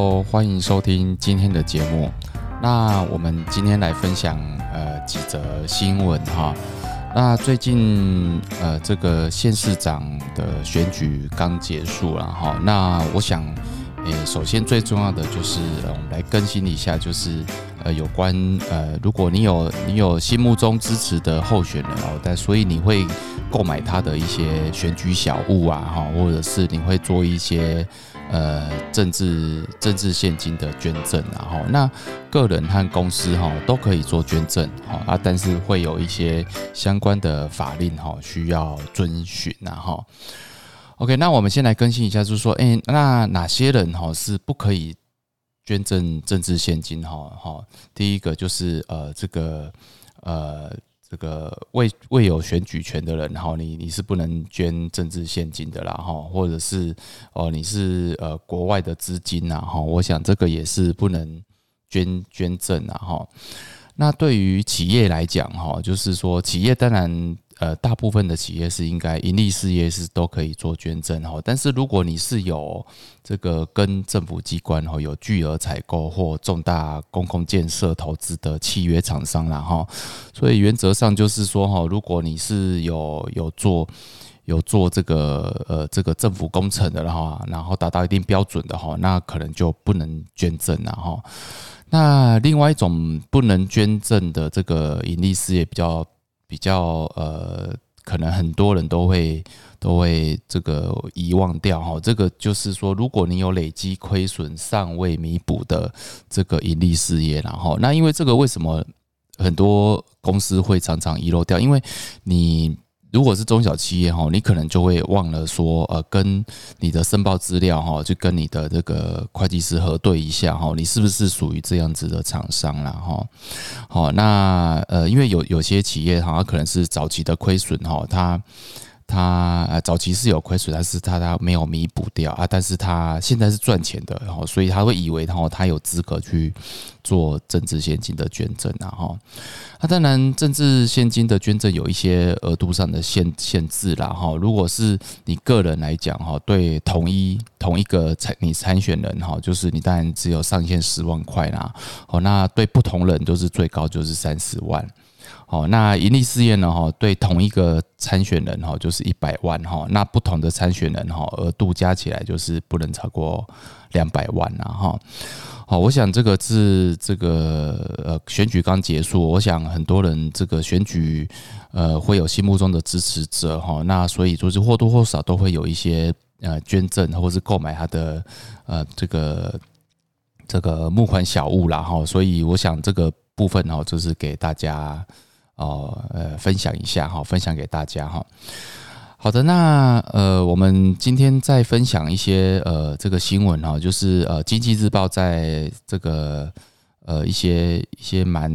哦欢迎收听今天的节目。那我们今天来分享呃几则新闻哈。那最近呃这个县市长的选举刚结束了哈。那我想，诶，首先最重要的就是呃我们来更新一下，就是呃有关呃如果你有你有心目中支持的候选人哦，但所以你会购买他的一些选举小物啊哈，或者是你会做一些。呃，政治政治现金的捐赠，然后那个人和公司哈都可以做捐赠，哈啊，但是会有一些相关的法令哈需要遵循，然后 OK，那我们先来更新一下，就是说，哎，那哪些人哈是不可以捐赠政治现金哈？哈，第一个就是呃，这个呃。这个未未有选举权的人，哈，你你是不能捐政治现金的啦，哈，或者是哦，你是呃国外的资金呐，哈，我想这个也是不能捐捐赠啊，哈。那对于企业来讲，哈，就是说企业当然。呃，大部分的企业是应该盈利事业是都可以做捐赠哈，但是如果你是有这个跟政府机关哈有巨额采购或重大公共建设投资的契约厂商啦哈，所以原则上就是说哈，如果你是有有做有做这个呃这个政府工程的哈，然后达到一定标准的哈，那可能就不能捐赠了哈。那另外一种不能捐赠的这个盈利事业比较。比较呃，可能很多人都会都会这个遗忘掉哈。这个就是说，如果你有累积亏损尚未弥补的这个盈利事业，然后那因为这个为什么很多公司会常常遗漏掉？因为你。如果是中小企业哈，你可能就会忘了说，呃，跟你的申报资料哈，就跟你的这个会计师核对一下哈，你是不是属于这样子的厂商了哈？好，那呃，因为有有些企业哈，可能是早期的亏损哈，它。他呃早期是有亏损，但是他他没有弥补掉啊，但是他现在是赚钱的，然后所以他会以为然后他有资格去做政治现金的捐赠啊哈。那当然政治现金的捐赠有一些额度上的限限制啦哈。如果是你个人来讲哈，对同一同一个参你参选人哈，就是你当然只有上限十万块啦。哦，那对不同人都是最高就是三十万。哦，那盈利事业呢？哈，对同一个参选人哈，就是一百万哈。那不同的参选人哈，额度加起来就是不能超过两百万了哈。好，我想这个是这个呃选举刚结束，我想很多人这个选举呃会有心目中的支持者哈。那所以就是或多或少都会有一些呃捐赠或是购买他的呃这个这个募款小物啦哈。所以我想这个部分哈，就是给大家。哦，呃，分享一下哈，分享给大家哈。好的，那呃，我们今天再分享一些呃这个新闻哈，就是呃，经济日报在这个呃一些一些蛮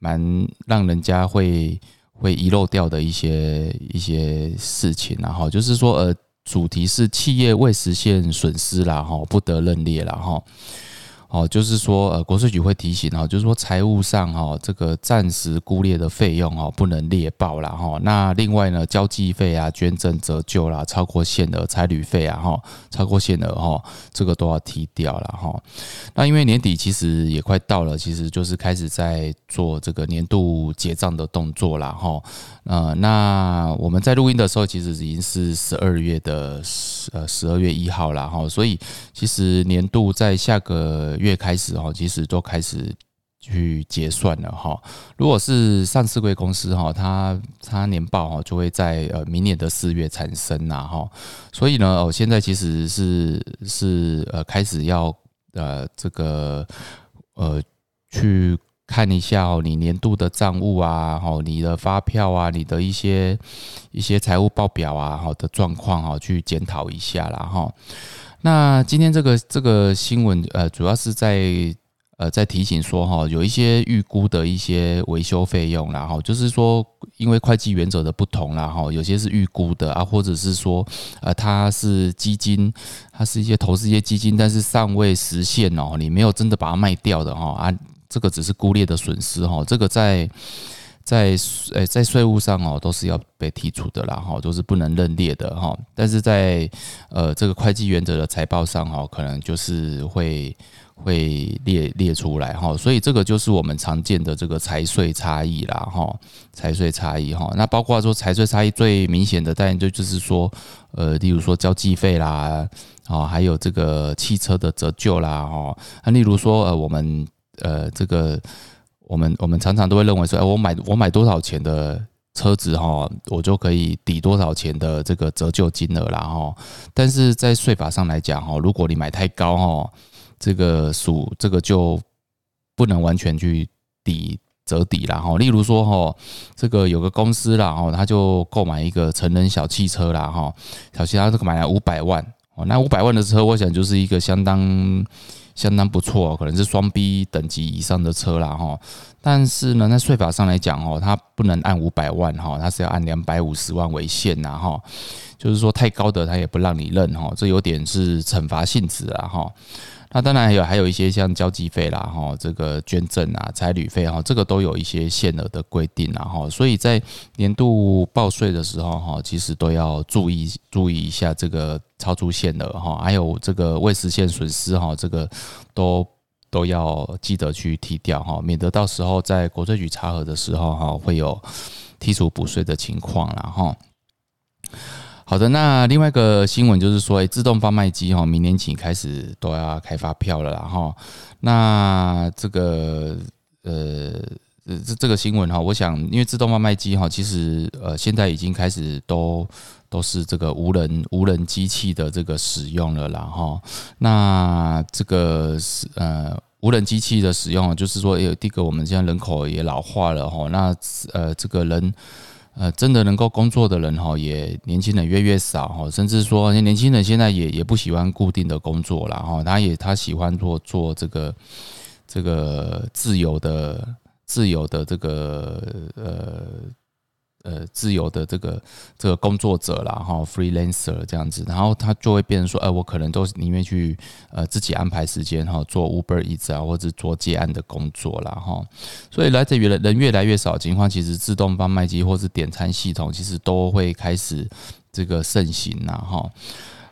蛮让人家会会遗漏掉的一些一些事情，然后就是说呃，主题是企业未实现损失啦哈，不得认列了哈。哦，就是说，呃，国税局会提醒哈，就是说财务上哈，这个暂时估列的费用哈，不能列报了哈。那另外呢，交际费啊、捐赠折旧啦、超过限额差旅费啊哈，超过限额哈，这个都要踢掉了哈。那因为年底其实也快到了，其实就是开始在做这个年度结账的动作了哈。呃，那我们在录音的时候，其实已经是十二月的十呃十二月一号了哈，所以其实年度在下个月开始哈，其实都开始去结算了哈。如果是上市贵公司哈，它它年报哈就会在呃明年的四月产生呐哈，所以呢，哦现在其实是是呃开始要呃这个呃去。看一下哦，你年度的账务啊，哦，你的发票啊，你的一些一些财务报表啊，好的状况哈，去检讨一下啦哈。那今天这个这个新闻呃，主要是在呃在提醒说哈，有一些预估的一些维修费用啦哈，就是说因为会计原则的不同啦哈，有些是预估的啊，或者是说呃它是基金，它是一些投资一些基金，但是尚未实现哦，你没有真的把它卖掉的哈啊。这个只是估列的损失哈，这个在在呃在税务上哦都是要被剔除的啦哈，都是不能认列的哈。但是在呃这个会计原则的财报上哈，可能就是会会列列出来哈。所以这个就是我们常见的这个财税差异啦哈，财税差异哈。那包括说财税差异最明显的，当然就就是说呃，例如说交际费啦，哦，还有这个汽车的折旧啦哈。那例如说呃我们呃这个。我们我们常常都会认为说，哎，我买我买多少钱的车子哈，我就可以抵多少钱的这个折旧金额啦哈。但是在税法上来讲哈，如果你买太高哈，这个属这个就不能完全去抵折抵啦哈。例如说哈，这个有个公司啦哈，他就购买一个成人小汽车啦哈，小汽车这个买了五百万哦，那五百万的车，我想就是一个相当。相当不错，可能是双 B 等级以上的车啦哈。但是呢，在税法上来讲哦，它不能按五百万哈，它是要按两百五十万为限呐哈。就是说太高的它也不让你认哈，这有点是惩罚性质了哈。那当然还有还有一些像交际费啦哈，这个捐赠啊、差旅费哈，这个都有一些限额的规定啦哈，所以在年度报税的时候哈，其实都要注意注意一下这个超出限额哈，还有这个未实现损失哈，这个都都要记得去剔掉哈，免得到时候在国税局查核的时候哈，会有剔除补税的情况了哈。好的，那另外一个新闻就是说，哎，自动贩卖机哈，明年起开始都要开发票了啦，哈。那这个呃，这这个新闻哈，我想，因为自动贩卖机哈，其实呃，现在已经开始都都是这个无人无人机器的这个使用了啦，哈。那这个是呃，无人机器的使用，就是说，有第一个，我们现在人口也老化了，哈。那呃，这个人。呃，真的能够工作的人哈，也年轻人越越少哈，甚至说年轻人现在也也不喜欢固定的工作了哈，他也他喜欢做做这个这个自由的自由的这个呃。呃，自由的这个这个工作者啦，哈，freelancer 这样子，然后他就会变成说，呃，我可能都宁愿去呃自己安排时间哈，做 Uber Eats 啊，或者做接案的工作啦，哈。所以来自于人人越来越少情况，其实自动贩卖机或是点餐系统，其实都会开始这个盛行呐，哈。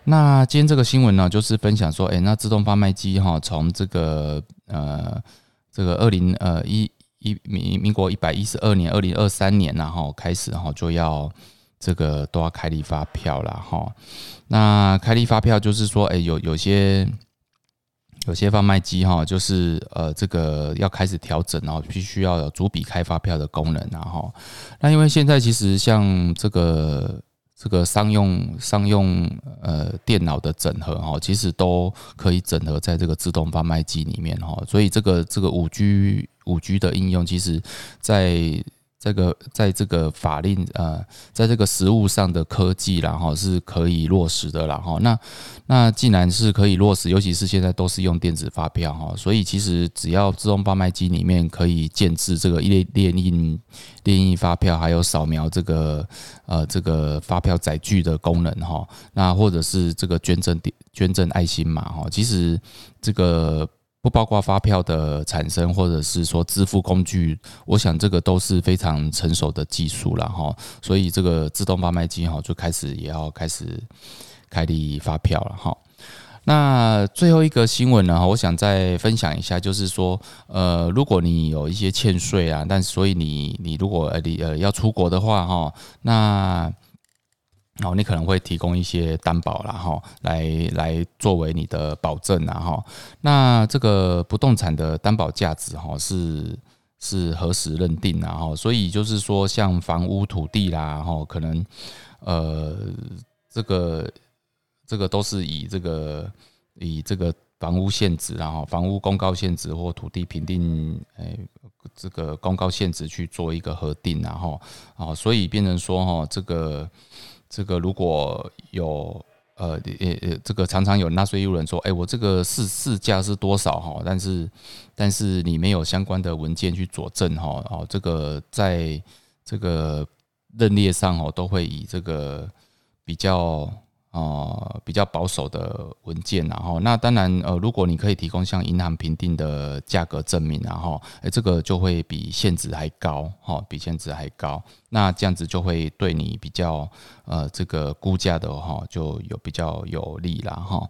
那今天这个新闻呢，就是分享说，哎，那自动贩卖机哈，从这个呃这个二零呃一。一民民国一百一十二年，二零二三年，然后开始，然后就要这个都要开立发票了哈。那开立发票就是说，哎，有有些有些贩卖机哈，就是呃，这个要开始调整哦，必须要有逐笔开发票的功能然后，那因为现在其实像这个。这个商用商用呃电脑的整合哈，其实都可以整合在这个自动贩卖机里面哈，所以这个这个五 G 五 G 的应用，其实在。这个在这个法令呃，在这个实物上的科技，然后是可以落实的，然后那那既然是可以落实，尤其是现在都是用电子发票哈，所以其实只要自动贩卖机里面可以建置这个列列印列印发票，还有扫描这个呃这个发票载具的功能哈，那或者是这个捐赠点捐赠爱心码哈，其实这个。不包括发票的产生，或者是说支付工具，我想这个都是非常成熟的技术了哈。所以这个自动贩卖机哈就开始也要开始开立发票了哈。那最后一个新闻呢，我想再分享一下，就是说，呃，如果你有一些欠税啊，但所以你你如果呃你呃要出国的话哈，那然后你可能会提供一些担保啦，哈，来来作为你的保证啊，哈。那这个不动产的担保价值哈是是何时认定啊？哈，所以就是说，像房屋、土地啦，哈，可能呃这个这个都是以这个以这个房屋现值，然后房屋公告现值或土地评定诶这个公告现值去做一个核定，然后啊，所以变成说哈这个。这个如果有呃呃呃，这个常常有纳税义务人说，哎，我这个市市价是多少哈？但是但是你没有相关的文件去佐证哈，哦，这个在这个认列上哦，都会以这个比较哦，比较保守的文件，然后那当然，呃，如果你可以提供像银行评定的价格证明，然后，诶，这个就会比现值还高，哈，比现值还高，那这样子就会对你比较，呃，这个估价的哈，就有比较有利了，哈。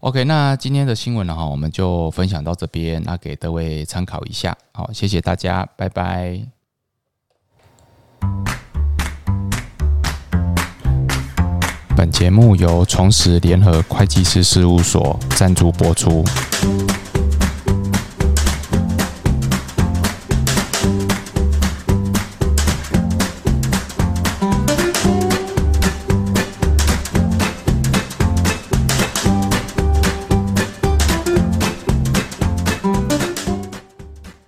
OK，那今天的新闻呢，哈，我们就分享到这边，那给各位参考一下，好，谢谢大家，拜拜。本节目由重实联合会计师事务所赞助播出。